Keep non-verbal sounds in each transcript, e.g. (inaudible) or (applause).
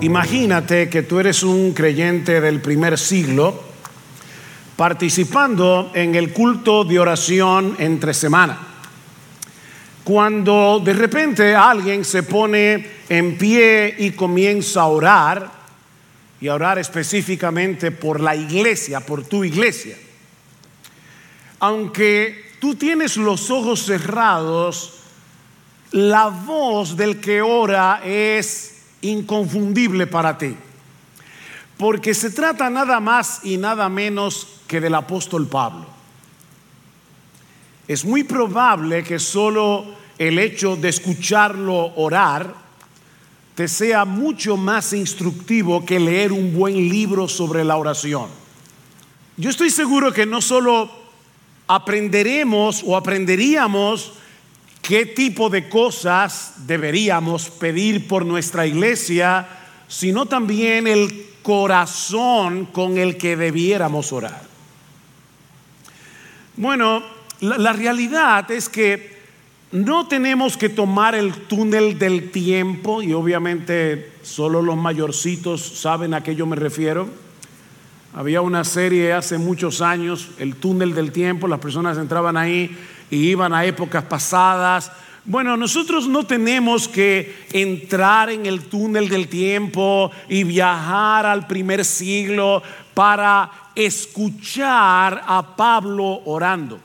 Imagínate que tú eres un creyente del primer siglo participando en el culto de oración entre semana. Cuando de repente alguien se pone en pie y comienza a orar, y a orar específicamente por la iglesia, por tu iglesia, aunque tú tienes los ojos cerrados, la voz del que ora es inconfundible para ti. Porque se trata nada más y nada menos que del apóstol Pablo. Es muy probable que solo el hecho de escucharlo orar te sea mucho más instructivo que leer un buen libro sobre la oración. Yo estoy seguro que no solo aprenderemos o aprenderíamos qué tipo de cosas deberíamos pedir por nuestra iglesia, sino también el corazón con el que debiéramos orar. Bueno, la, la, realidad es que no tenemos que tomar el túnel del tiempo, y obviamente solo los mayorcitos saben a qué yo me refiero. Había una serie hace muchos años, el túnel del tiempo, las personas entraban ahí y iban a épocas pasadas. Bueno, nosotros no tenemos que entrar en el túnel del tiempo y viajar al primer siglo para escuchar a Pablo orando.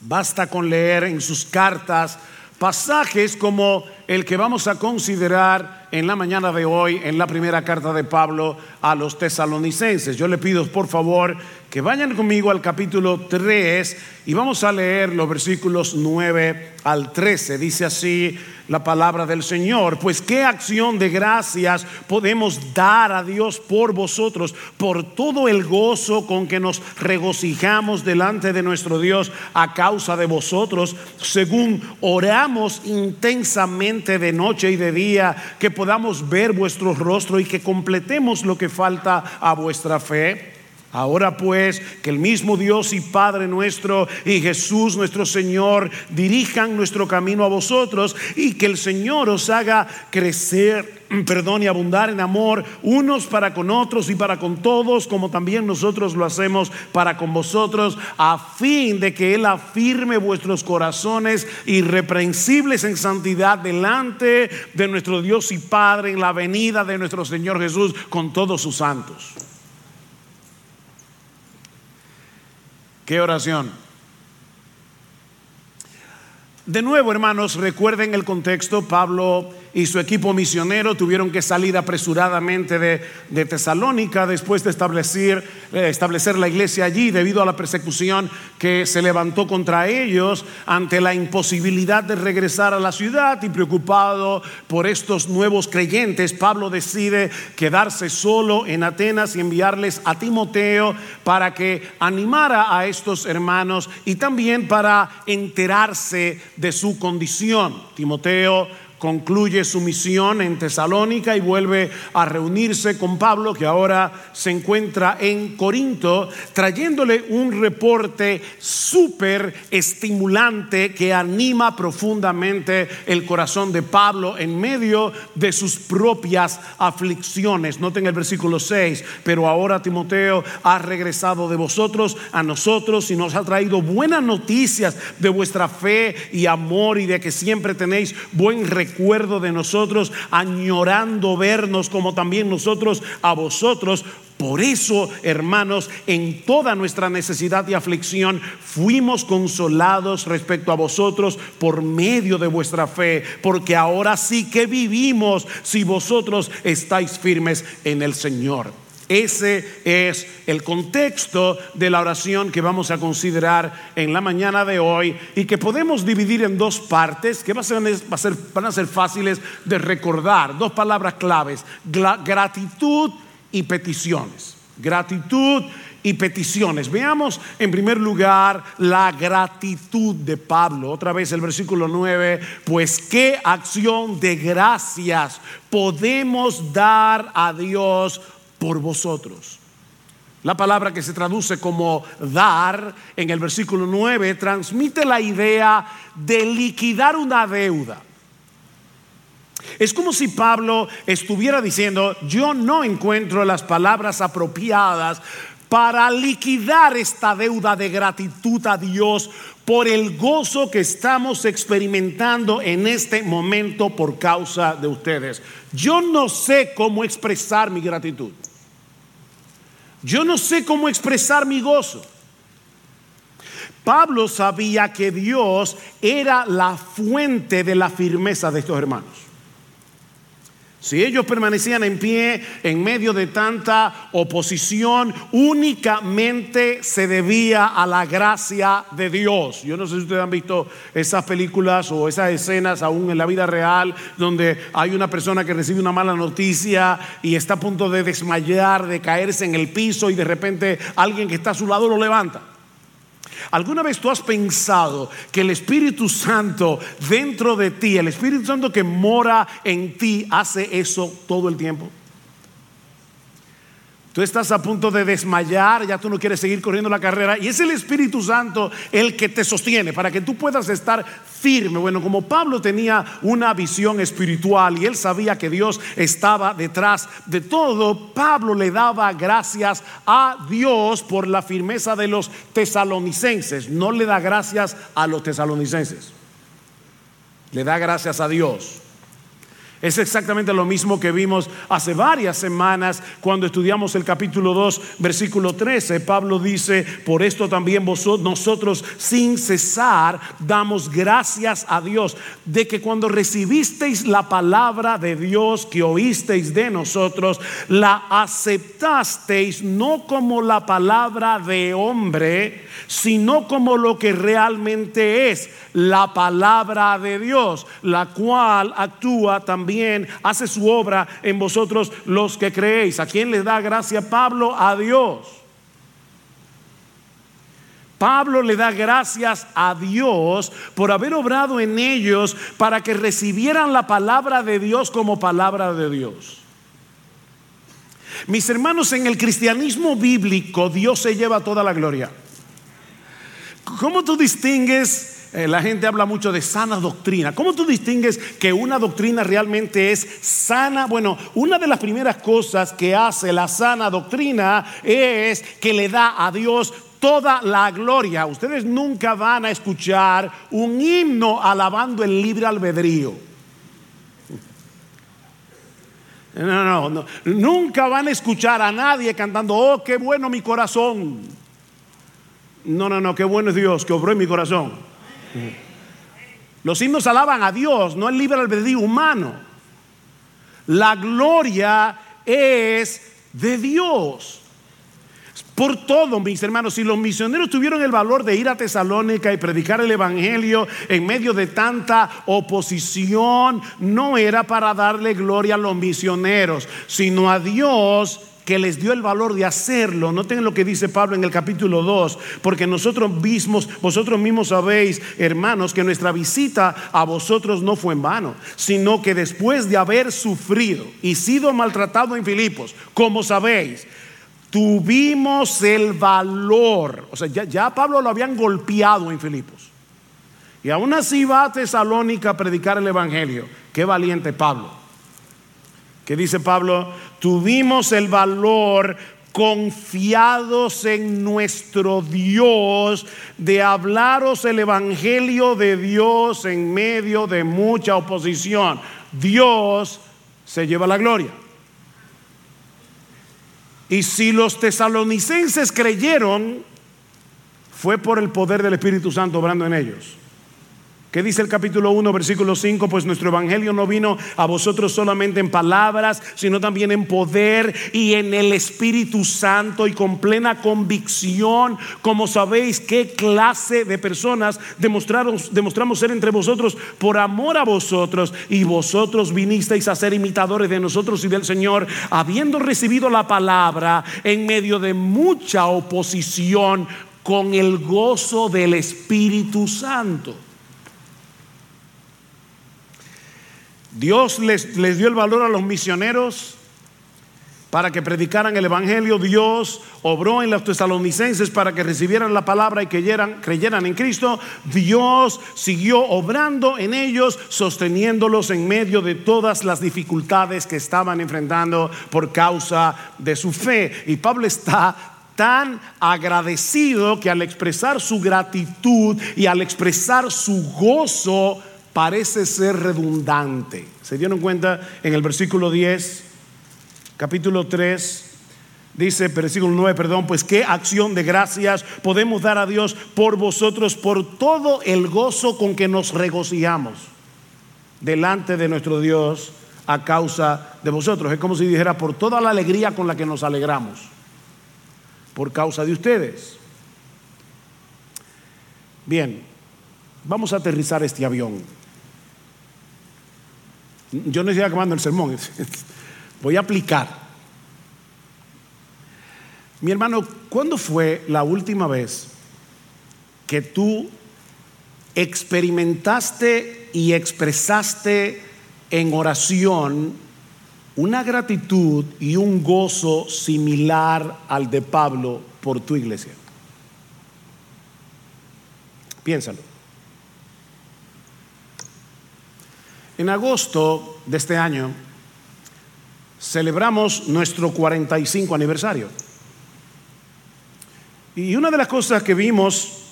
Basta con leer en sus cartas pasajes como el que vamos a considerar en la mañana de hoy en la primera carta de Pablo a los tesalonicenses. Yo le pido por favor que vayan conmigo al capítulo 3 y vamos a leer los versículos 9 al 13. Dice así la palabra del Señor. Pues qué acción de gracias podemos dar a Dios por vosotros, por todo el gozo con que nos regocijamos delante de nuestro Dios a causa de vosotros, según oramos intensamente de noche y de día, que podamos ver vuestro rostro y que completemos lo que falta a vuestra fe Ahora pues, que el mismo Dios y Padre nuestro y Jesús nuestro Señor dirijan nuestro camino a vosotros y que el Señor os haga crecer, perdón, y abundar en amor unos para con otros y para con todos, como también nosotros lo hacemos para con vosotros, a fin de que Él afirme vuestros corazones irreprensibles en santidad delante de nuestro Dios y Padre en la venida de nuestro Señor Jesús con todos sus santos. ¿Qué oración? De nuevo, hermanos, recuerden el contexto. Pablo y su equipo misionero tuvieron que salir apresuradamente de, Tesalónica después de establecer, eh, establecer la iglesia allí debido a la persecución que se levantó contra ellos ante la imposibilidad de regresar a la ciudad y preocupado por estos nuevos creyentes, Pablo decide quedarse solo en Atenas y enviarles a Timoteo para que animara a estos hermanos y también para enterarse de su condición. Timoteo concluye su misión en Tesalónica y vuelve a reunirse con Pablo, que ahora se encuentra en Corinto, trayéndole un reporte súper estimulante que anima profundamente el corazón de Pablo en medio de sus propias aflicciones. Noten el versículo 6, pero ahora Timoteo ha regresado de vosotros a nosotros y nos ha traído buenas noticias de vuestra fe y amor y de que siempre tenéis buen recuerdo recuerdo de nosotros, añorando vernos como también nosotros a vosotros. Por eso, hermanos, en toda nuestra necesidad y aflicción fuimos consolados respecto a vosotros por medio de vuestra fe, porque ahora sí que vivimos si vosotros estáis firmes en el Señor. Ese es el contexto de la oración que vamos a considerar en la mañana de hoy y que podemos dividir en dos partes que van a ser fáciles de recordar. Dos palabras claves, gratitud y peticiones. Gratitud y peticiones. Veamos en primer lugar la gratitud de Pablo. Otra vez el versículo 9, pues qué acción de gracias podemos dar a Dios por vosotros. La palabra que se traduce como dar en el versículo 9 transmite la idea de liquidar una deuda. Es como si Pablo estuviera diciendo, yo no encuentro las palabras apropiadas para liquidar esta deuda de gratitud a Dios por el gozo que estamos experimentando en este momento por causa de ustedes. Yo no sé cómo expresar mi gratitud. Yo no sé cómo expresar mi gozo. Pablo sabía que Dios era la fuente de la firmeza de estos hermanos. Si ellos permanecían en pie en medio de tanta oposición, únicamente se debía a la gracia de Dios. Yo no sé si ustedes han visto esas películas o esas escenas aún en la vida real donde hay una persona que recibe una mala noticia y está a punto de desmayar, de caerse en el piso y de repente alguien que está a su lado lo levanta. ¿Alguna vez tú has pensado que el Espíritu Santo dentro de ti, el Espíritu Santo que mora en ti, hace eso todo el tiempo? Tú estás a punto de desmayar, ya tú no quieres seguir corriendo la carrera y es el Espíritu Santo el que te sostiene para que tú puedas estar firme. Bueno, como Pablo tenía una visión espiritual y él sabía que Dios estaba detrás de todo, Pablo le daba gracias a Dios por la firmeza de los tesalonicenses. No le da gracias a los tesalonicenses, le da gracias a Dios. Es exactamente lo mismo que vimos hace varias semanas cuando estudiamos el capítulo 2, versículo 13. Pablo dice, por esto también vosotros, nosotros sin cesar damos gracias a Dios de que cuando recibisteis la palabra de Dios que oísteis de nosotros, la aceptasteis no como la palabra de hombre, sino como lo que realmente es la palabra de Dios, la cual actúa también hace su obra en vosotros los que creéis. ¿A quién le da gracia Pablo? A Dios. Pablo le da gracias a Dios por haber obrado en ellos para que recibieran la palabra de Dios como palabra de Dios. Mis hermanos, en el cristianismo bíblico Dios se lleva toda la gloria. ¿Cómo tú distingues eh, la gente habla mucho de sana doctrina. ¿Cómo tú distingues que una doctrina realmente es sana? Bueno, una de las primeras cosas que hace la sana doctrina es que le da a Dios toda la gloria. Ustedes nunca van a escuchar un himno alabando el libre albedrío. No, no, no. Nunca van a escuchar a nadie cantando, oh, qué bueno mi corazón. No, no, no, qué bueno es Dios que obró en mi corazón. Los himnos alaban a Dios, no el libre albedrío humano. La gloria es de Dios. Por todo, mis hermanos, si los misioneros tuvieron el valor de ir a Tesalónica y predicar el Evangelio en medio de tanta oposición, no era para darle gloria a los misioneros, sino a Dios que les dio el valor de hacerlo. Noten lo que dice Pablo en el capítulo 2, porque nosotros mismos, vosotros mismos sabéis, hermanos, que nuestra visita a vosotros no fue en vano, sino que después de haber sufrido y sido maltratado en Filipos, como sabéis, tuvimos el valor, o sea, ya, ya Pablo lo habían golpeado en Filipos. Y aún así va a Tesalónica a predicar el Evangelio. Qué valiente Pablo que dice Pablo, tuvimos el valor confiados en nuestro Dios de hablaros el Evangelio de Dios en medio de mucha oposición. Dios se lleva la gloria. Y si los tesalonicenses creyeron, fue por el poder del Espíritu Santo obrando en ellos. ¿Qué dice el capítulo 1, versículo 5? Pues nuestro evangelio no vino a vosotros solamente en palabras, sino también en poder y en el Espíritu Santo y con plena convicción. Como sabéis, qué clase de personas demostramos, demostramos ser entre vosotros por amor a vosotros. Y vosotros vinisteis a ser imitadores de nosotros y del Señor, habiendo recibido la palabra en medio de mucha oposición con el gozo del Espíritu Santo. Dios les, dio el valor a los misioneros para que predicaran el Evangelio. Dios obró en los tesalonicenses para que recibieran la palabra y creyeran, creyeran en Cristo. Dios siguió obrando en ellos, sosteniéndolos en medio de todas las dificultades que estaban enfrentando por causa de su fe. Y Pablo está tan agradecido que al expresar su gratitud y al expresar su gozo parece ser redundante. ¿Se dieron cuenta en el versículo 10? capítulo 3, dice, versículo 9, perdón, pues qué acción de gracias podemos dar a Dios por vosotros, por todo el gozo con que nos regocijamos delante de nuestro Dios a causa de vosotros. Es como si dijera, por toda la alegría con la que nos alegramos, por causa de ustedes. Bien, vamos a aterrizar este avión. Yo no estoy acabando el sermón. Voy a aplicar. Mi hermano, ¿cuándo fue la última vez que tú experimentaste y expresaste en oración una gratitud y un gozo similar al de Pablo por tu iglesia? Piénsalo. En agosto de este año, celebramos nuestro 45 aniversario. Y una de las cosas que vimos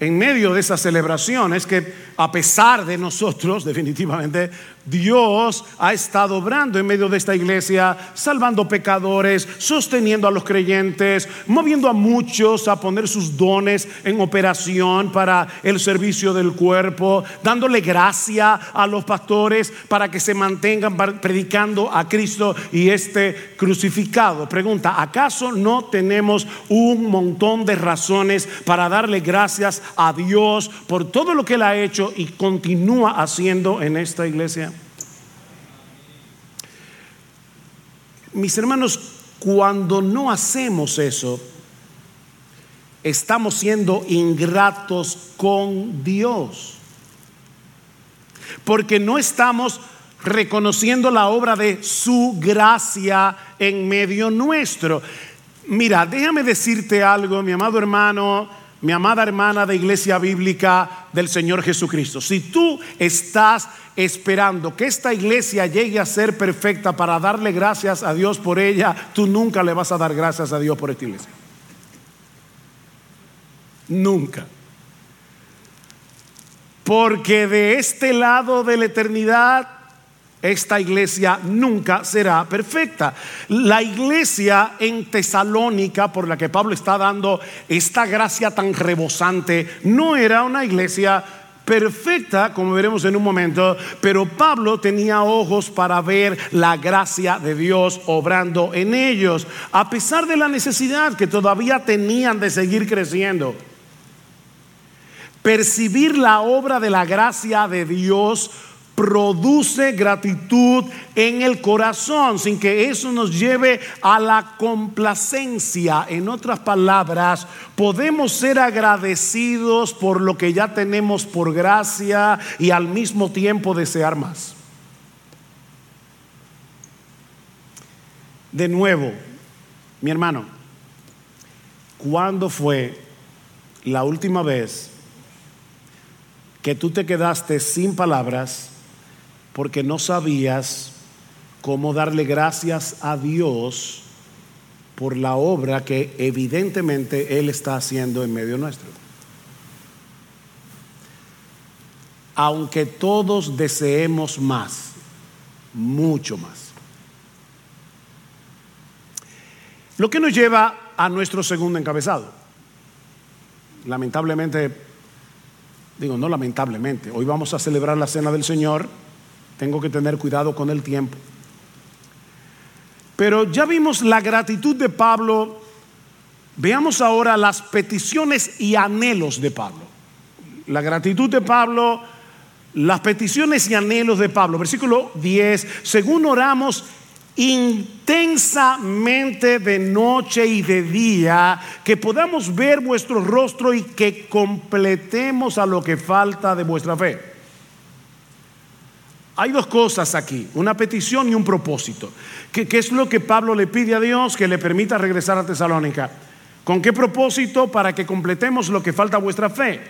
en medio de esa celebración es que a pesar de nosotros, (laughs) definitivamente, Dios ha estado obrando en medio de esta iglesia, salvando pecadores, sosteniendo a los creyentes, moviendo a muchos a poner sus dones en operación para el servicio del cuerpo, dándole gracia a los pastores para que se mantengan predicando a Cristo y este crucificado. Pregunta, ¿acaso no tenemos un montón de razones para darle gracias a Dios por todo lo que Él ha hecho y continúa haciendo en esta iglesia? Mis hermanos, cuando no hacemos eso, estamos siendo ingratos con Dios. Porque no estamos reconociendo la obra de su gracia en medio nuestro. Mira, déjame decirte algo, mi amado hermano, mi amada hermana de iglesia bíblica del Señor Jesucristo. Si tú estás esperando que esta iglesia llegue a ser perfecta para darle gracias a Dios por ella, tú nunca le vas a dar gracias a Dios por esta iglesia. Nunca. Porque de este lado de la eternidad esta iglesia nunca será perfecta. La iglesia en Tesalónica, por la que Pablo está dando esta gracia tan rebosante, no era una iglesia perfecta, como veremos en un momento, pero Pablo tenía ojos para ver la gracia de Dios obrando en ellos, a pesar de la necesidad que todavía tenían de seguir creciendo. Percibir la obra de la gracia de Dios produce gratitud en el corazón, sin que eso nos lleve a la complacencia. En otras palabras, podemos ser agradecidos por lo que ya tenemos por gracia y al mismo tiempo desear más. De nuevo, mi hermano, ¿cuándo fue la última vez que tú te quedaste sin palabras? Porque no sabías cómo darle gracias a Dios por la obra que evidentemente Él está haciendo en medio nuestro. Aunque todos deseemos más, mucho más. Lo que nos lleva a nuestro segundo encabezado. Lamentablemente, digo, no lamentablemente, hoy vamos a celebrar la cena del Señor tengo que tener cuidado con el tiempo. Pero ya vimos la gratitud de Pablo. Veamos ahora las peticiones y anhelos de Pablo. La gratitud de Pablo, las peticiones y anhelos de Pablo. Versículo 10. Según oramos intensamente de noche y de día, que podamos ver vuestro rostro y que completemos a lo que falta de vuestra fe hay dos cosas aquí, una petición y un propósito. ¿Qué, ¿Qué, es lo que Pablo le pide a Dios que le permita regresar a Tesalónica? ¿Con qué propósito? Para que completemos lo que falta a vuestra fe.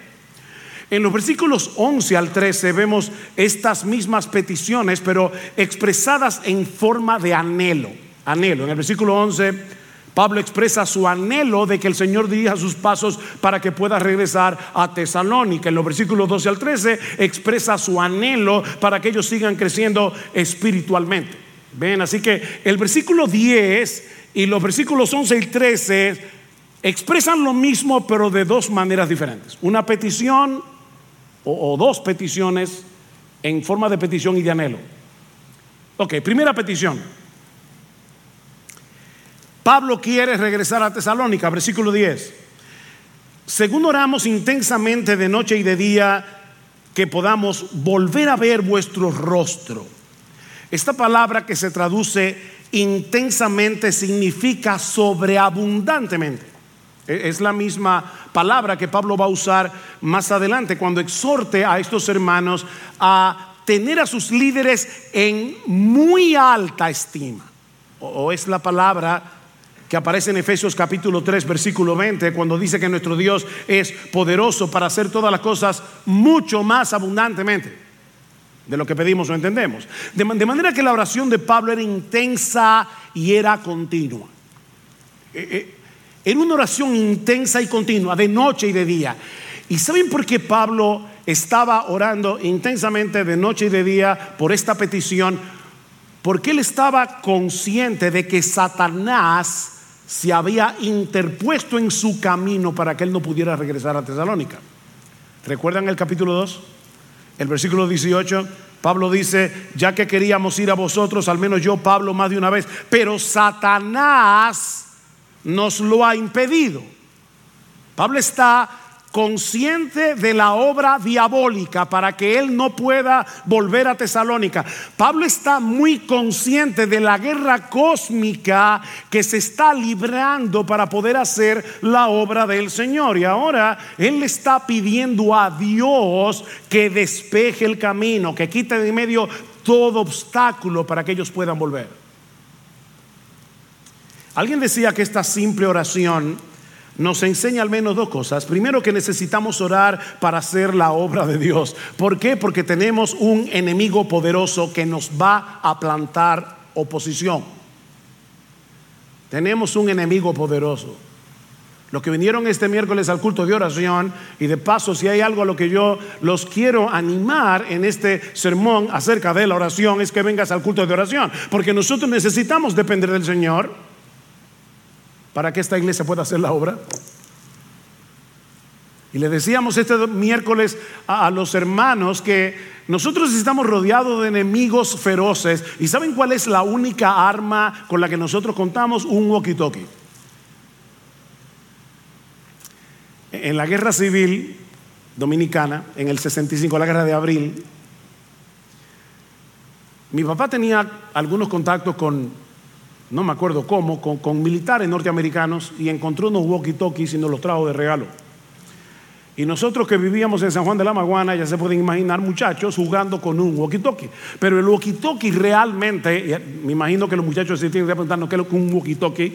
En los versículos 11 al 13 vemos estas mismas peticiones, pero expresadas en forma de anhelo. Anhelo. En el versículo 11 Pablo expresa su anhelo de que el Señor dirija sus pasos para que pueda regresar a Tesalónica. En los versículos 12 al 13 expresa su anhelo para que ellos sigan creciendo espiritualmente. Ven, así que el versículo 10 y los versículos 11 y 13 expresan lo mismo pero de dos maneras diferentes. Una petición o, o dos peticiones en forma de petición y de anhelo. Ok, primera petición. Pablo quiere regresar a Tesalónica, versículo 10. Según oramos intensamente de noche y de día, que podamos volver a ver vuestro rostro. Esta palabra que se traduce intensamente significa sobreabundantemente. E, es la misma palabra que Pablo va a usar más adelante cuando exhorte a estos hermanos a tener a sus líderes en muy alta estima. O es la palabra que aparece en Efesios capítulo 3, versículo 20, cuando dice que nuestro Dios es poderoso para hacer todas las cosas mucho más abundantemente de lo que pedimos o entendemos. De, manera que la oración de Pablo era intensa y era continua. Eh, eh, era una oración intensa y continua, de noche y de día. ¿Y saben por qué Pablo estaba orando intensamente de noche y de día por esta petición? Porque él estaba consciente de que Satanás se había interpuesto en su camino para que él no pudiera regresar a Tesalónica. ¿Recuerdan el capítulo 2? El versículo 18, Pablo dice, ya que queríamos ir a vosotros, al menos yo, Pablo, más de una vez, pero Satanás nos lo ha impedido. Pablo está consciente de la obra diabólica para que él no pueda volver a Tesalónica. Pablo está muy consciente de la guerra cósmica que se está librando para poder hacer la obra del Señor. Y ahora él está pidiendo a Dios que despeje el camino, que quite de medio todo obstáculo para que ellos puedan volver. Alguien decía que esta simple oración nos enseña al menos dos cosas. Primero que necesitamos orar para hacer la obra de Dios. ¿Por qué? Porque tenemos un enemigo poderoso que nos va a plantar oposición. Tenemos un enemigo poderoso. Los que vinieron este miércoles al culto de oración, y de paso, si hay algo a lo que yo los quiero animar en este sermón acerca de la oración, es que vengas al culto de oración, porque nosotros necesitamos depender del Señor para que esta iglesia pueda hacer la obra. Y le decíamos este miércoles a, los hermanos que nosotros estamos rodeados de enemigos feroces. ¿Y saben cuál es la única arma con la que nosotros contamos? Un walkie-talkie. En la guerra civil dominicana, en el 65, la guerra de abril, mi papá tenía algunos contactos con no me acuerdo cómo, con, militares norteamericanos y encontró unos walkie-talkies y nos los trajo de regalo. Y nosotros que vivíamos en San Juan de la Maguana, ya se pueden imaginar muchachos jugando con un walkie-talkie. Pero el walkie-talkie realmente, me imagino que los muchachos se tienen que preguntar, ¿qué es un walkie-talkie?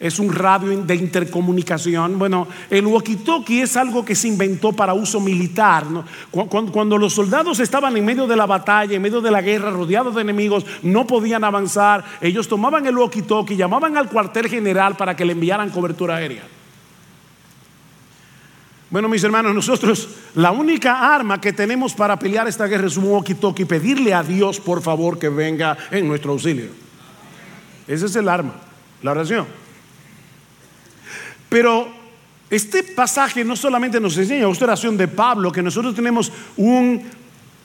Es un radio de intercomunicación. Bueno, el walkie-talkie es algo que se inventó para uso militar. Cuando, los soldados estaban en medio de la batalla, en medio de la guerra, rodeados de enemigos, no podían avanzar, ellos tomaban el walkie-talkie, llamaban al cuartel general para que le enviaran cobertura aérea. Bueno, mis hermanos, nosotros la única arma que tenemos para pelear esta guerra es un walkie-talkie, pedirle a Dios, por favor, que venga en nuestro auxilio. Ese es el arma, la oración. Pero este pasaje no solamente nos enseña esta oración de Pablo, que nosotros tenemos un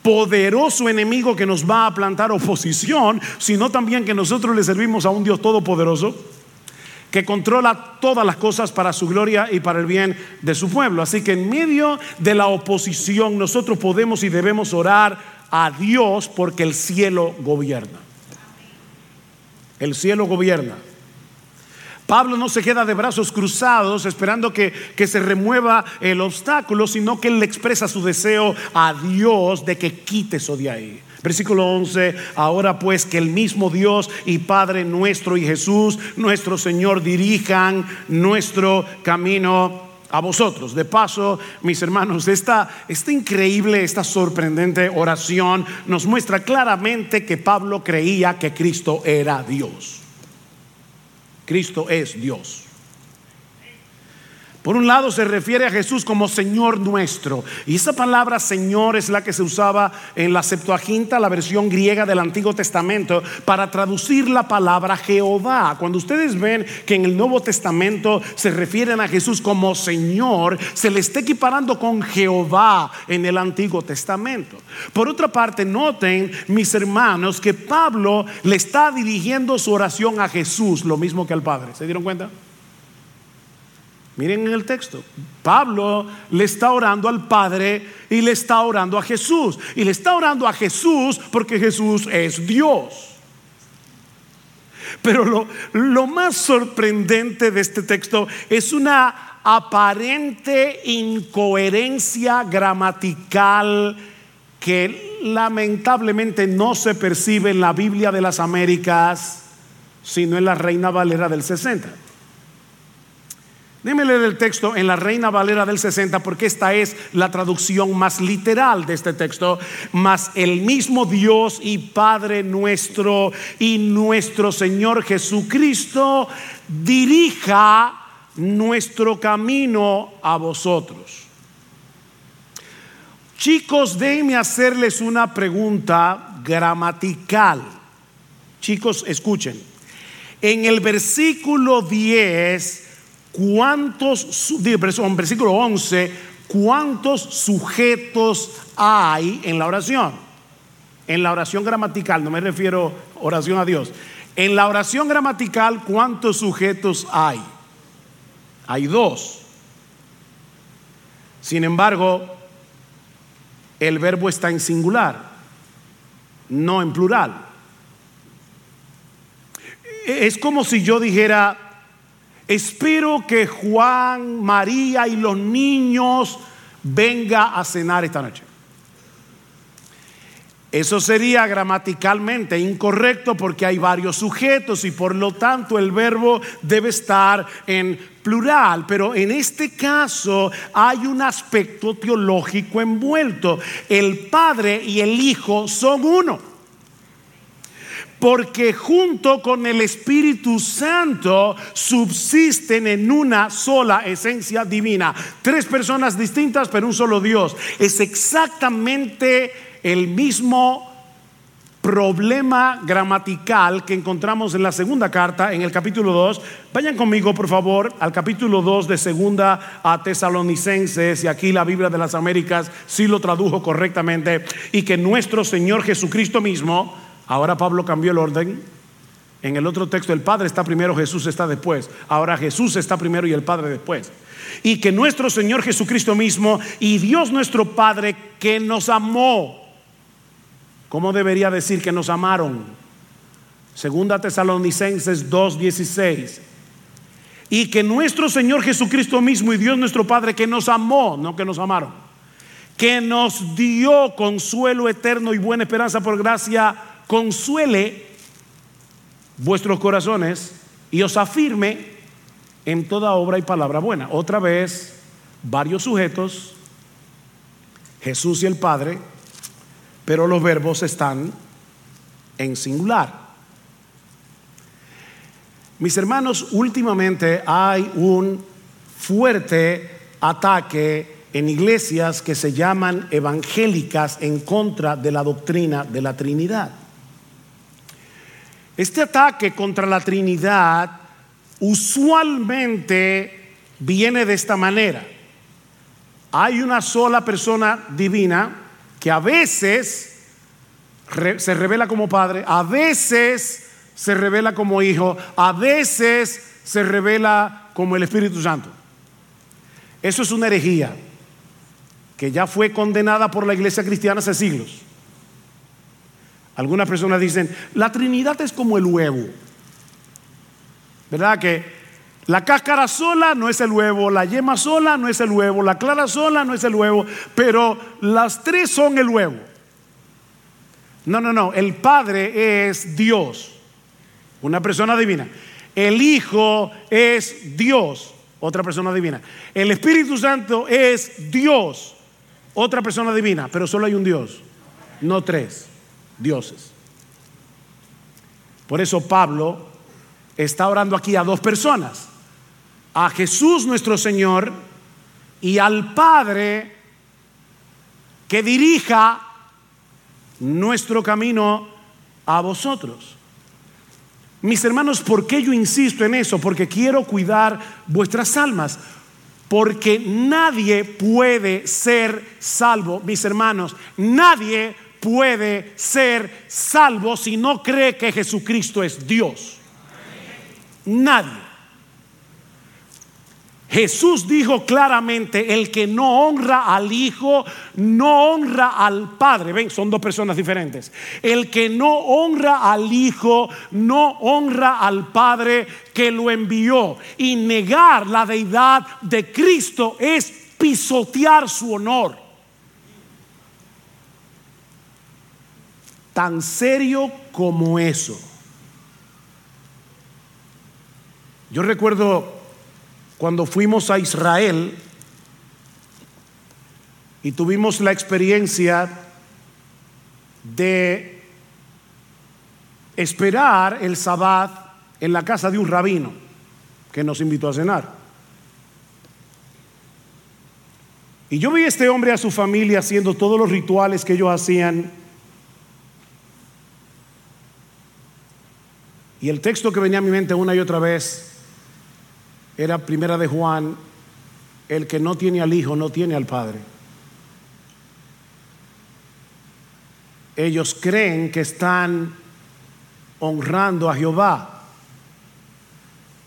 poderoso enemigo que nos va a plantar oposición, sino también que nosotros le servimos a un Dios todopoderoso que controla todas las cosas para su gloria y para el bien de su pueblo. Así que en medio de la oposición nosotros podemos y debemos orar a Dios porque el cielo gobierna. El cielo gobierna. Pablo no se queda de brazos cruzados esperando que, se remueva el obstáculo, sino que él le expresa su deseo a Dios de que quite eso de ahí. Versículo 11, ahora pues que el mismo Dios y Padre nuestro y Jesús, nuestro Señor, dirijan nuestro camino a vosotros. De paso, mis hermanos, esta, esta increíble, esta sorprendente oración nos muestra claramente que Pablo creía que Cristo era Dios. Cristo es Dios. Por un lado se refiere a Jesús como Señor nuestro. Y esa palabra Señor es la que se usaba en la Septuaginta, la versión griega del Antiguo Testamento, para traducir la palabra Jehová. Cuando ustedes ven que en el Nuevo Testamento se refieren a Jesús como Señor, se le está equiparando con Jehová en el Antiguo Testamento. Por otra parte, noten, mis hermanos, que Pablo le está dirigiendo su oración a Jesús, lo mismo que al Padre. ¿Se dieron cuenta? Miren en el texto, Pablo le está orando al Padre y le está orando a Jesús. Y le está orando a Jesús porque Jesús es Dios. Pero lo, más sorprendente de este texto es una aparente incoherencia gramatical que lamentablemente no se percibe en la Biblia de las Américas, sino en la Reina Valera del 60. Déjeme leer el texto en la Reina Valera del 60 porque esta es la traducción más literal de este texto. Mas el mismo Dios y Padre nuestro y nuestro Señor Jesucristo dirija nuestro camino a vosotros. Chicos, déjenme hacerles una pregunta gramatical. Chicos, escuchen. En el versículo 10 ¿Cuántos, versículo 11, cuántos sujetos hay en la oración? En la oración gramatical, no me refiero oración a Dios. En la oración gramatical, ¿cuántos sujetos hay? Hay dos. Sin embargo, el verbo está en singular, no en plural. Es como si yo dijera, Espero que Juan, María y los niños venga a cenar esta noche. Eso sería gramaticalmente incorrecto porque hay varios sujetos y por lo tanto el verbo debe estar en plural, pero en este caso hay un aspecto teológico envuelto. El Padre y el Hijo son uno porque junto con el Espíritu Santo subsisten en una sola esencia divina. Tres personas distintas, pero un solo Dios. Es exactamente el mismo problema gramatical que encontramos en la segunda carta, en el capítulo 2. Vayan conmigo, por favor, al capítulo 2 de segunda a Tesalonicenses, y aquí la Biblia de las Américas sí lo tradujo correctamente, y que nuestro Señor Jesucristo mismo, Ahora Pablo cambió el orden. En el otro texto el Padre está primero, Jesús está después. Ahora Jesús está primero y el Padre después. Y que nuestro Señor Jesucristo mismo y Dios nuestro Padre que nos amó. ¿Cómo debería decir que nos amaron? Segunda Tesalonicenses 2:16. Y que nuestro Señor Jesucristo mismo y Dios nuestro Padre que nos amó, no que nos amaron, que nos dio consuelo eterno y buena esperanza por gracia consuele vuestros corazones y os afirme en toda obra y palabra buena. Otra vez, varios sujetos, Jesús y el Padre, pero los verbos están en singular. Mis hermanos, últimamente hay un fuerte ataque en iglesias que se llaman evangélicas en contra de la doctrina de la Trinidad. Este ataque contra la Trinidad usualmente viene de esta manera. Hay una sola persona divina que a veces se revela como Padre, a veces se revela como Hijo, a veces se revela como el Espíritu Santo. Eso es una herejía que ya fue condenada por la iglesia cristiana hace siglos. Algunas personas dicen, la Trinidad es como el huevo. ¿Verdad? Que la cáscara sola no es el huevo, la yema sola no es el huevo, la clara sola no es el huevo, pero las tres son el huevo. No, no, no. El Padre es Dios, una persona divina. El Hijo es Dios, otra persona divina. El Espíritu Santo es Dios, otra persona divina. Pero solo hay un Dios, no tres dioses. Por eso Pablo está orando aquí a dos personas. A Jesús nuestro Señor y al Padre que dirija nuestro camino a vosotros. Mis hermanos, ¿por qué yo insisto en eso? Porque quiero cuidar vuestras almas. Porque nadie puede ser salvo, mis hermanos. Nadie puede ser salvo si no cree que Jesucristo es Dios. Nadie. Jesús dijo claramente, el que no honra al Hijo, no honra al Padre. Ven, son dos personas diferentes. El que no honra al Hijo, no honra al Padre que lo envió. Y negar la deidad de Cristo es pisotear su honor. Tan serio como eso. Yo recuerdo cuando fuimos a Israel y tuvimos la experiencia de esperar el sabbat en la casa de un rabino que nos invitó a cenar. Y yo vi a este hombre a su familia haciendo todos los rituales que ellos hacían. Y el texto que venía a mi mente una y otra vez era primera de Juan, el que no tiene al Hijo no tiene al Padre. Ellos creen que están honrando a Jehová,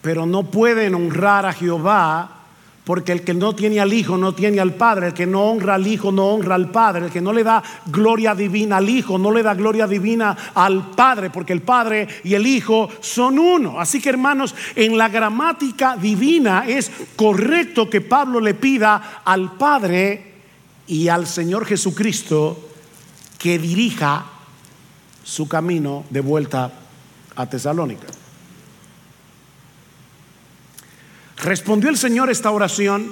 pero no pueden honrar a Jehová porque el que no tiene al Hijo no tiene al Padre, el que no honra al Hijo no honra al Padre, el que no le da gloria divina al Hijo no le da gloria divina al Padre, porque el Padre y el Hijo son uno. Así que hermanos, en la gramática divina es correcto que Pablo le pida al Padre y al Señor Jesucristo que dirija su camino de vuelta a Tesalónica. ¿Respondió el Señor esta oración?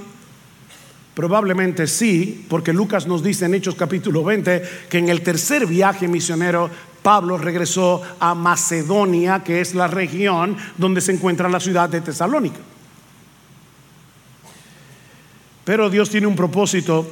Probablemente sí, porque Lucas nos dice en Hechos capítulo 20 que en el tercer viaje misionero Pablo regresó a Macedonia, que es la región donde se encuentra la ciudad de Tesalónica. Pero Dios tiene un propósito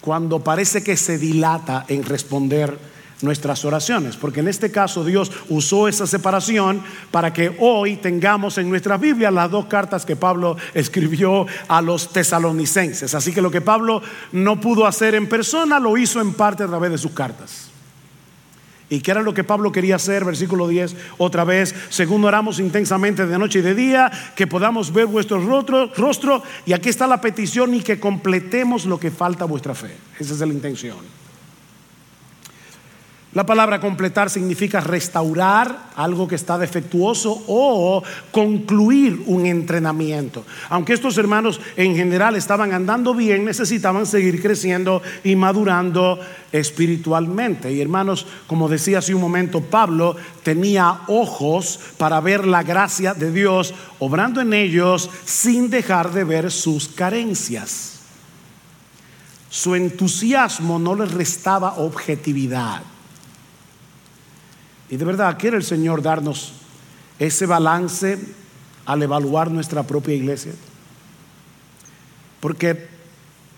cuando parece que se dilata en responder nuestras oraciones, porque en este caso Dios usó esa separación para que hoy tengamos en nuestra Biblia las dos cartas que Pablo escribió a los tesalonicenses. Así que lo que Pablo no pudo hacer en persona lo hizo en parte a través de sus cartas. ¿Y qué era lo que Pablo quería hacer? Versículo 10, otra vez, según oramos intensamente de noche y de día, que podamos ver vuestro rostro, rostro, y aquí está la petición y que completemos lo que falta a vuestra fe. Esa es la intención. La palabra completar significa restaurar algo que está defectuoso o concluir un entrenamiento. Aunque estos hermanos en general estaban andando bien, necesitaban seguir creciendo y madurando espiritualmente. Y hermanos, como decía hace un momento, Pablo tenía ojos para ver la gracia de Dios obrando en ellos sin dejar de ver sus carencias. Su entusiasmo no le restaba objetividad. Y de verdad, quiere el Señor darnos ese balance al evaluar nuestra propia iglesia. Porque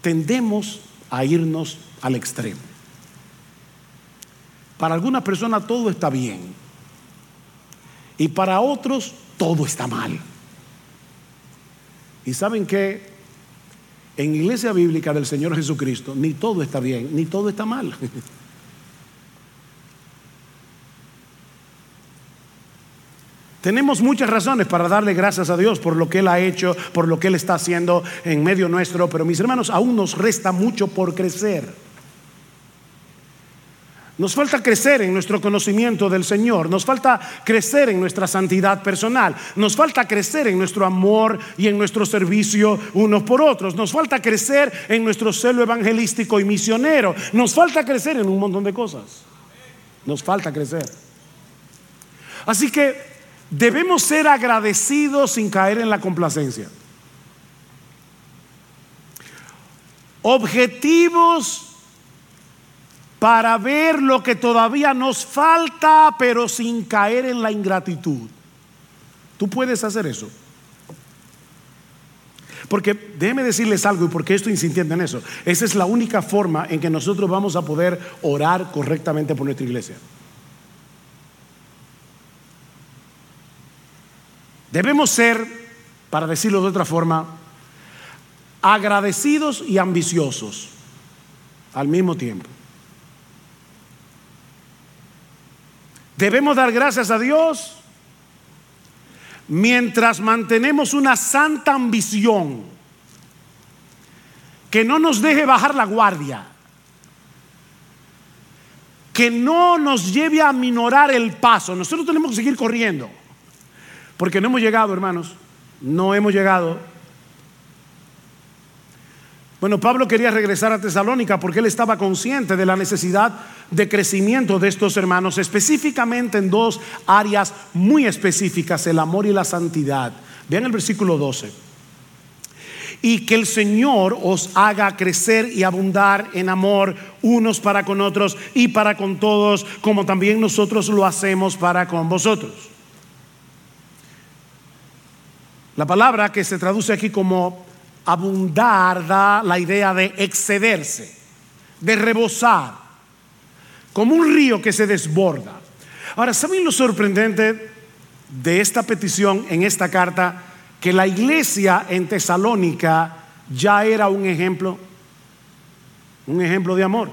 tendemos a irnos al extremo. Para algunas personas todo está bien. Y para otros todo está mal. Y saben que en iglesia bíblica del Señor Jesucristo ni todo está bien, ni todo está mal. (laughs) Tenemos muchas razones para darle gracias a Dios por lo que Él ha hecho, por lo que Él está haciendo en medio nuestro, pero mis hermanos, aún nos resta mucho por crecer. Nos falta crecer en nuestro conocimiento del Señor, nos falta crecer en nuestra santidad personal, nos falta crecer en nuestro amor y en nuestro servicio unos por otros, nos falta crecer en nuestro celo evangelístico y misionero, nos falta crecer en un montón de cosas. nos falta crecer. Así que debemos ser agradecidos sin caer en la complacencia. Objetivos para ver lo que todavía nos falta, pero sin caer en la ingratitud. Tú puedes hacer eso. Porque déjeme decirles algo y porque estoy insistiendo en eso. Esa es la única forma en que nosotros vamos a poder orar correctamente por nuestra iglesia. Debemos ser, para decirlo de otra forma, agradecidos y ambiciosos al mismo tiempo. Debemos dar gracias a Dios mientras mantenemos una santa ambición que no nos deje bajar la guardia, que no nos lleve a minorar el paso. Nosotros tenemos que seguir corriendo, porque no hemos llegado, hermanos, no hemos llegado bueno, Pablo quería regresar a Tesalónica porque él estaba consciente de la necesidad de crecimiento de estos hermanos, específicamente en dos áreas muy específicas, el amor y la santidad. Vean el versículo 12. Y que el Señor os haga crecer y abundar en amor unos para con otros y para con todos, como también nosotros lo hacemos para con vosotros. La palabra que se traduce aquí como abundar da la idea de excederse, de rebosar, como un río que se desborda. Ahora, ¿saben lo sorprendente de esta petición en esta carta? Que la iglesia en Tesalónica ya era un ejemplo, un ejemplo de amor.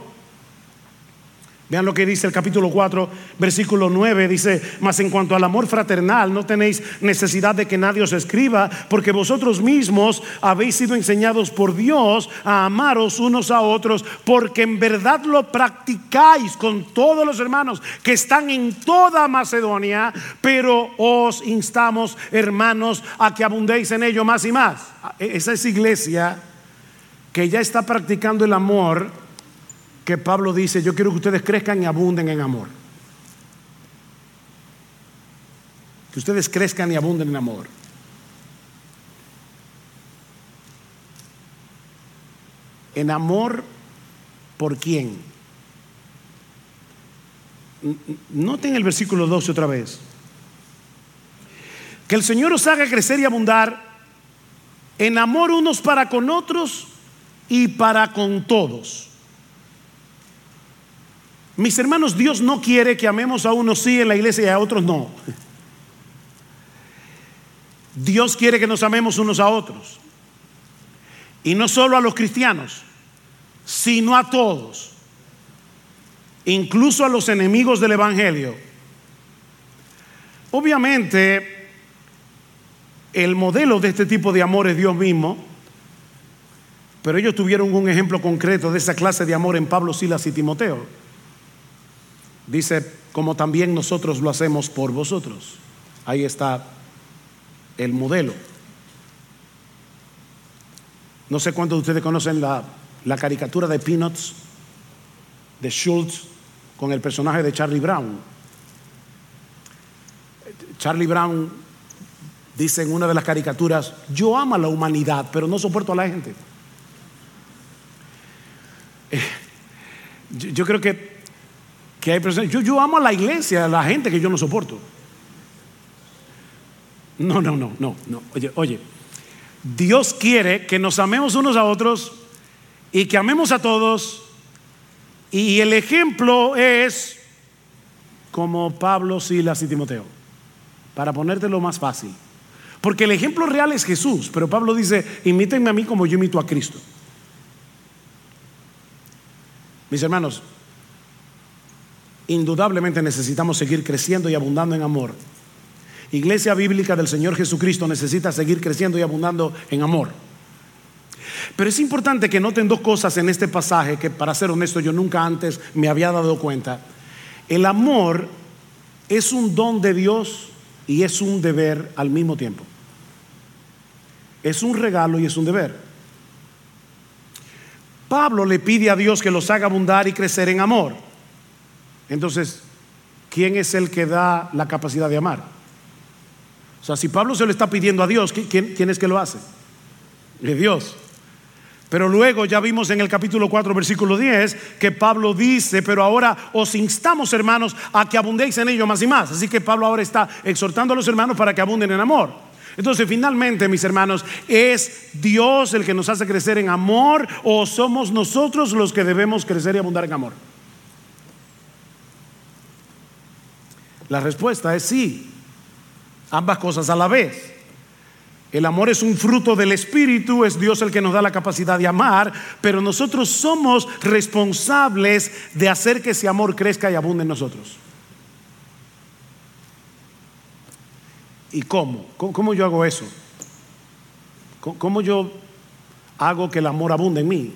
Vean lo que dice el capítulo 4, versículo 9. Dice, mas en cuanto al amor fraternal, no tenéis necesidad de que nadie os escriba, porque vosotros mismos habéis sido enseñados por Dios a amaros unos a otros, porque en verdad lo practicáis con todos los hermanos que están en toda Macedonia, pero os instamos, hermanos, a que abundéis en ello más y más. Esa es iglesia que ya está practicando el amor que Pablo dice, yo quiero que ustedes crezcan y abunden en amor. Que ustedes crezcan y abunden en amor. En amor por quién. Noten el versículo 12 otra vez. Que el Señor os haga crecer y abundar en amor unos para con otros y para con todos mis hermanos, Dios no quiere que amemos a unos sí en la iglesia y a otros no. Dios quiere que nos amemos unos a otros. Y no solo a los cristianos, sino a todos. Incluso a los enemigos del Evangelio. Obviamente, el modelo de este tipo de amor es Dios mismo. Pero ellos tuvieron un ejemplo concreto de esa clase de amor en Pablo, Silas y Timoteo. Dice, como también nosotros lo hacemos por vosotros. Ahí está el modelo. No sé cuántos de ustedes conocen la, la caricatura de Peanuts, de Schultz, con el personaje de Charlie Brown. Charlie Brown dice en una de las caricaturas, yo amo a la humanidad, pero no soporto a la gente. Eh, yo creo que que hay personas, yo, yo amo a la iglesia, a la gente que yo no soporto. No, no, no, no, no. Oye, oye, Dios quiere que nos amemos unos a otros y que amemos a todos. Y el ejemplo es como Pablo, Silas y Timoteo, para ponértelo más fácil. Porque el ejemplo real es Jesús, pero Pablo dice, imítenme a mí como yo imito a Cristo. Mis hermanos, indudablemente necesitamos seguir creciendo y abundando en amor. Iglesia Bíblica del Señor Jesucristo necesita seguir creciendo y abundando en amor. Pero es importante que noten dos cosas en este pasaje que para ser honesto yo nunca antes me había dado cuenta. El amor es un don de Dios y es un deber al mismo tiempo. Es un regalo y es un deber. Pablo le pide a Dios que los haga abundar y crecer en amor. Entonces, ¿quién es el que da la capacidad de amar? O sea, si Pablo se lo está pidiendo a Dios, ¿quién, es que lo hace? Es Dios. Pero luego ya vimos en el capítulo 4, versículo 10, que Pablo dice, pero ahora os instamos, hermanos, a que abundéis en ello más y más. Así que Pablo ahora está exhortando a los hermanos para que abunden en amor. Entonces, finalmente, mis hermanos, ¿es Dios el que nos hace crecer en amor o somos nosotros los que debemos crecer y abundar en amor? La respuesta es sí, ambas cosas a la vez. El amor es un fruto del Espíritu, es Dios el que nos da la capacidad de amar, pero nosotros somos responsables de hacer que ese amor crezca y abunde en nosotros. ¿Y cómo? ¿Cómo, yo hago eso? ¿Cómo yo hago que el amor abunde en mí?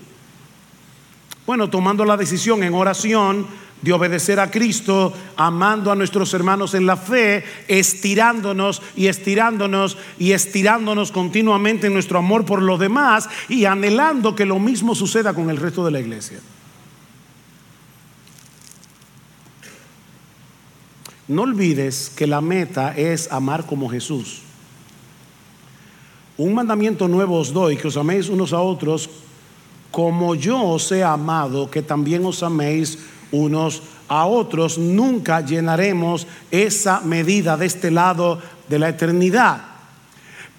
Bueno, tomando la decisión en oración de obedecer a Cristo, amando a nuestros hermanos en la fe, estirándonos y estirándonos y estirándonos continuamente en nuestro amor por los demás y anhelando que lo mismo suceda con el resto de la iglesia. No olvides que la meta es amar como Jesús. Un mandamiento nuevo os doy, que os améis unos a otros, como yo os he amado, que también os améis unos a otros, nunca llenaremos esa medida de este lado de la eternidad.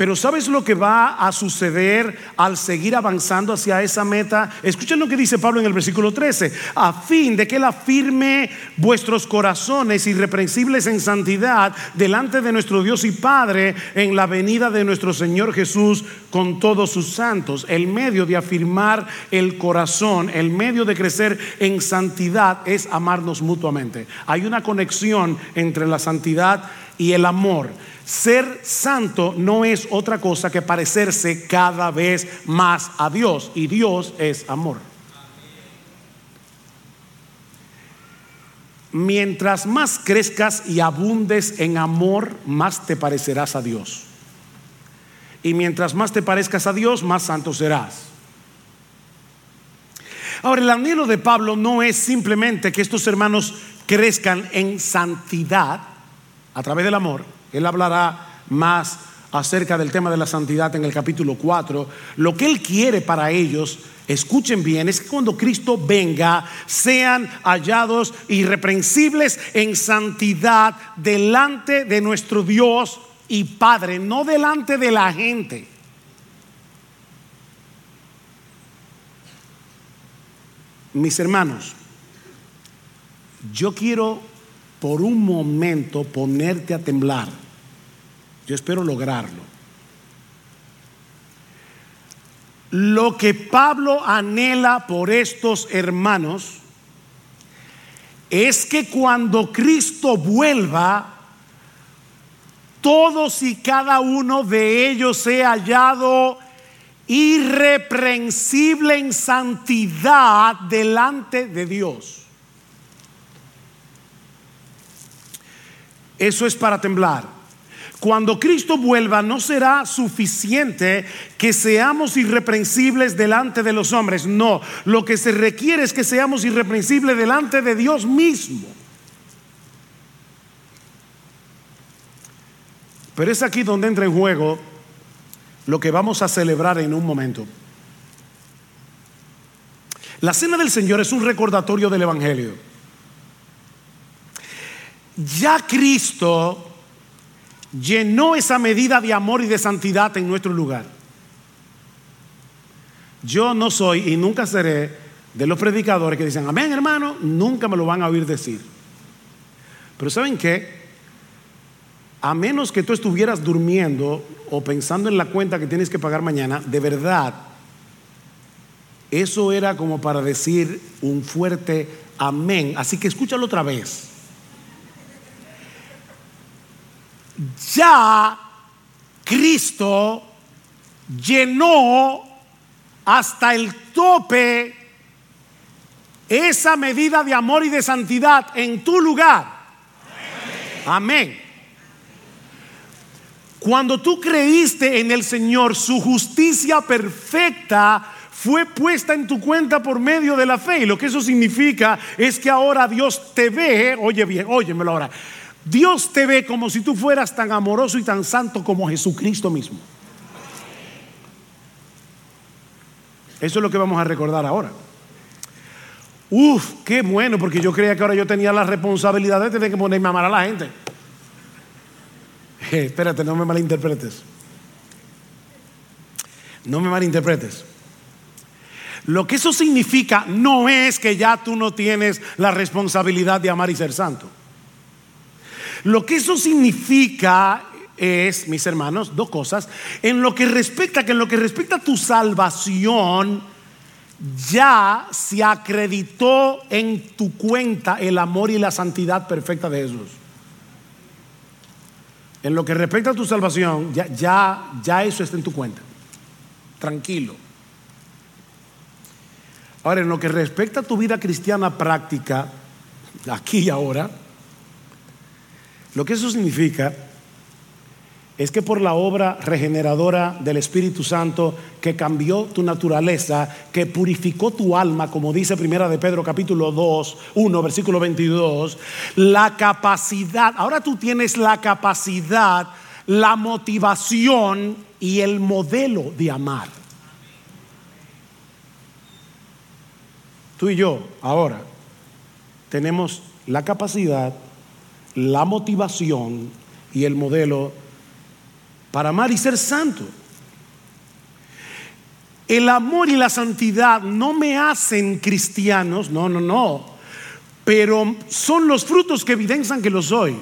Pero ¿sabes lo que va a suceder al seguir avanzando hacia esa meta? Escuchen lo que dice Pablo en el versículo 13. A fin de que él afirme vuestros corazones irreprensibles en santidad delante de nuestro Dios y Padre en la venida de nuestro Señor Jesús con todos sus santos. El medio de afirmar el corazón, el medio de crecer en santidad es amarnos mutuamente. Hay una conexión entre la santidad y el amor. Ser santo no es otra cosa que parecerse cada vez más a Dios y Dios es amor. Mientras más crezcas y abundes en amor, más te parecerás a Dios. Y mientras más te parezcas a Dios, más santo serás. Ahora, el anhelo de Pablo no es simplemente que estos hermanos crezcan en santidad a través del amor, él hablará más acerca del tema de la santidad en el capítulo 4. Lo que Él quiere para ellos, escuchen bien, es que cuando Cristo venga sean hallados irreprensibles en santidad delante de nuestro Dios y Padre, no delante de la gente. Mis hermanos, yo quiero por un momento ponerte a temblar. Yo espero lograrlo. Lo que Pablo anhela por estos hermanos es que cuando Cristo vuelva, todos y cada uno de ellos sea hallado irreprensible en santidad delante de Dios. Eso es para temblar. Cuando Cristo vuelva no será suficiente que seamos irreprensibles delante de los hombres. No, lo que se requiere es que seamos irreprensibles delante de Dios mismo. Pero es aquí donde entra en juego lo que vamos a celebrar en un momento. La cena del Señor es un recordatorio del Evangelio. Ya Cristo llenó esa medida de amor y de santidad en nuestro lugar. Yo no soy y nunca seré de los predicadores que dicen, amén hermano, nunca me lo van a oír decir. Pero ¿saben qué? A menos que tú estuvieras durmiendo o pensando en la cuenta que tienes que pagar mañana, de verdad, eso era como para decir un fuerte amén. Así que escúchalo otra vez. Ya Cristo llenó hasta el tope esa medida de amor y de santidad en tu lugar. Amén. Cuando tú creíste en el Señor, su justicia perfecta fue puesta en tu cuenta por medio de la fe. Y lo que eso significa es que ahora Dios te ve, oye bien, óyemelo ahora. Dios te ve como si tú fueras tan amoroso y tan santo como Jesucristo mismo. Eso es lo que vamos a recordar ahora. Uf, qué bueno, porque yo creía que ahora yo tenía la responsabilidad de tener que ponerme a amar a la gente. espérate, no me malinterpretes. No me malinterpretes. Lo que eso significa no es que ya tú no tienes la responsabilidad de amar y ser santo. Lo que eso significa es, mis hermanos, dos cosas. En lo que respecta, que en lo que respecta a tu salvación, ya se acreditó en tu cuenta el amor y la santidad perfecta de Jesús. En lo que respecta a tu salvación, ya, ya, ya eso está en tu cuenta. Tranquilo. Ahora, en lo que respecta a tu vida cristiana práctica, aquí y ahora, lo que eso significa es que por la obra regeneradora del Espíritu Santo que cambió tu naturaleza, que purificó tu alma, como dice Primera de Pedro capítulo 2, 1, versículo 22, la capacidad, ahora tú tienes la capacidad, la motivación y el modelo de amar. Tú y yo ahora tenemos la capacidad, la motivación y el modelo para amar y ser santo. El amor y la santidad no me hacen cristianos, no, no, no, pero son los frutos que evidencian que lo soy.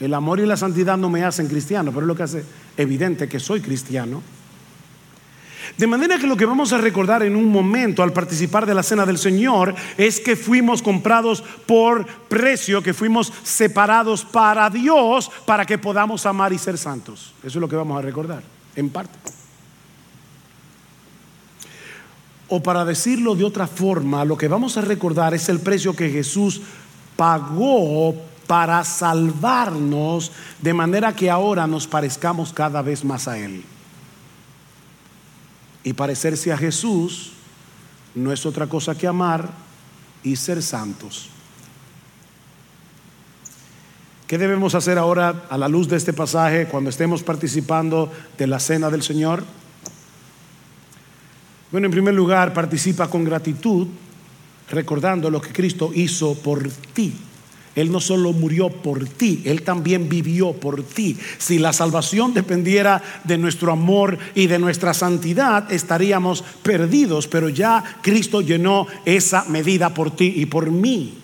El amor y la santidad no me hacen cristiano, pero es lo que hace evidente que soy cristiano. De manera que lo que vamos a recordar en un momento al participar de la cena del Señor es que fuimos comprados por precio, que fuimos separados para Dios para que podamos amar y ser santos. Eso es lo que vamos a recordar, en parte. O para decirlo de otra forma, lo que vamos a recordar es el precio que Jesús pagó para salvarnos de manera que ahora nos parezcamos cada vez más a Él. Y parecerse a Jesús no es otra cosa que amar y ser santos. ¿Qué debemos hacer ahora a la luz de este pasaje cuando estemos participando de la cena del Señor? Bueno, en primer lugar, participa con gratitud, recordando lo que Cristo hizo por ti. Él no solo murió por ti, Él también vivió por ti. Si la salvación dependiera de nuestro amor y de nuestra santidad, estaríamos perdidos, pero ya Cristo llenó esa medida por ti y por mí.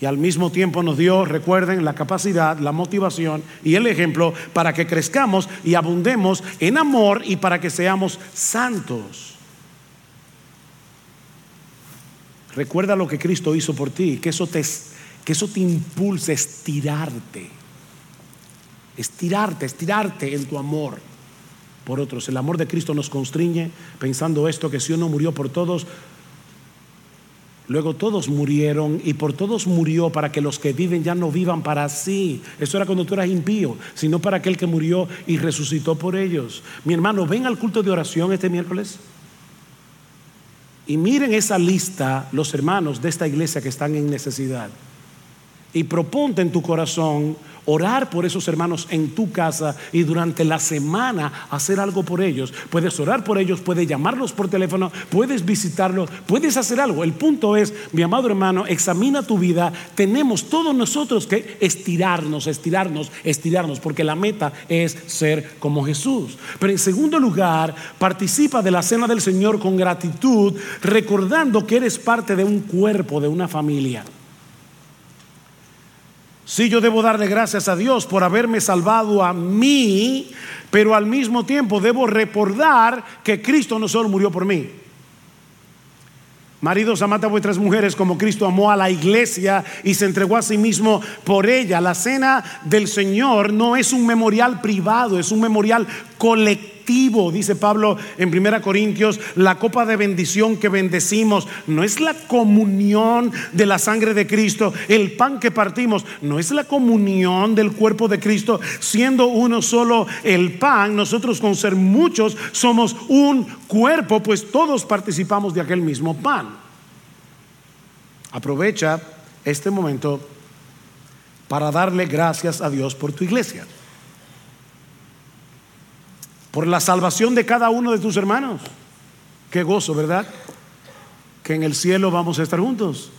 Y al mismo tiempo nos dio, recuerden, la capacidad, la motivación y el ejemplo para que crezcamos y abundemos en amor y para que seamos santos. Recuerda lo que Cristo hizo por ti, que eso te, que eso te impulse a estirarte. Estirarte, estirarte en tu amor por otros. El amor de Cristo nos constriñe pensando esto, que si uno murió por todos, Luego todos murieron y por todos murió para que los que viven ya no vivan para sí. Eso era cuando tú eras impío, sino para aquel que murió y resucitó por ellos. Mi hermano, ven al culto de oración este miércoles. Y miren esa lista, los hermanos de esta iglesia que están en necesidad. Y proponte en tu corazón orar por esos hermanos en tu casa y durante la semana hacer algo por ellos. Puedes orar por ellos, puedes llamarlos por teléfono, puedes visitarlos, puedes hacer algo. El punto es, mi amado hermano, examina tu vida. Tenemos todos nosotros que estirarnos, estirarnos, estirarnos, porque la meta es ser como Jesús. Pero en segundo lugar, participa de la cena del Señor con gratitud, recordando que eres parte de un cuerpo, de una familia. Sí, yo debo darle gracias a Dios por haberme salvado a mí, pero al mismo tiempo debo recordar que Cristo no solo murió por mí. Maridos, amad a vuestras mujeres como Cristo amó a la iglesia y se entregó a sí mismo por ella. La cena del Señor no es un memorial privado, es un memorial colectivo dice Pablo en 1 Corintios, la copa de bendición que bendecimos no es la comunión de la sangre de Cristo, el pan que partimos no es la comunión del cuerpo de Cristo, siendo uno solo el pan, nosotros con ser muchos somos un cuerpo, pues todos participamos de aquel mismo pan. Aprovecha este momento para darle gracias a Dios por tu iglesia por la salvación de cada uno de tus hermanos. Qué gozo, ¿verdad? Que en el cielo vamos a estar juntos.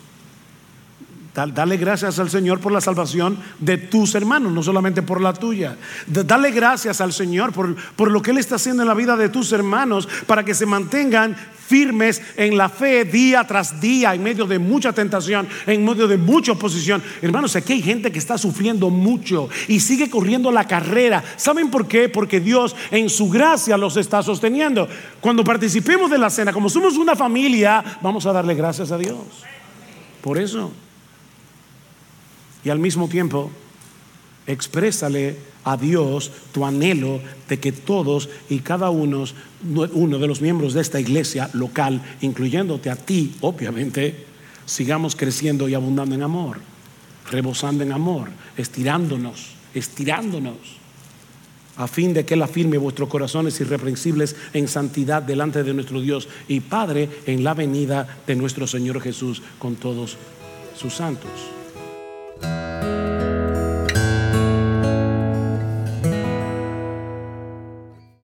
Dale gracias al Señor por la salvación de tus hermanos, no solamente por la tuya. Dale gracias al Señor por, por, lo que Él está haciendo en la vida de tus hermanos para que se mantengan firmes en la fe día tras día, en medio de mucha tentación, en medio de mucha oposición. Hermanos, aquí hay gente que está sufriendo mucho y sigue corriendo la carrera. ¿Saben por qué? Porque Dios en su gracia los está sosteniendo. Cuando participemos de la cena, como somos una familia, vamos a darle gracias a Dios. Por eso. Y al mismo tiempo, exprésale a Dios tu anhelo de que todos y cada uno, uno de los miembros de esta iglesia local, incluyéndote a ti, obviamente, sigamos creciendo y abundando en amor, rebosando en amor, estirándonos, estirándonos, a fin de que Él afirme vuestros corazones irreprensibles en santidad delante de nuestro Dios y Padre en la venida de nuestro Señor Jesús con todos sus santos. Thank you.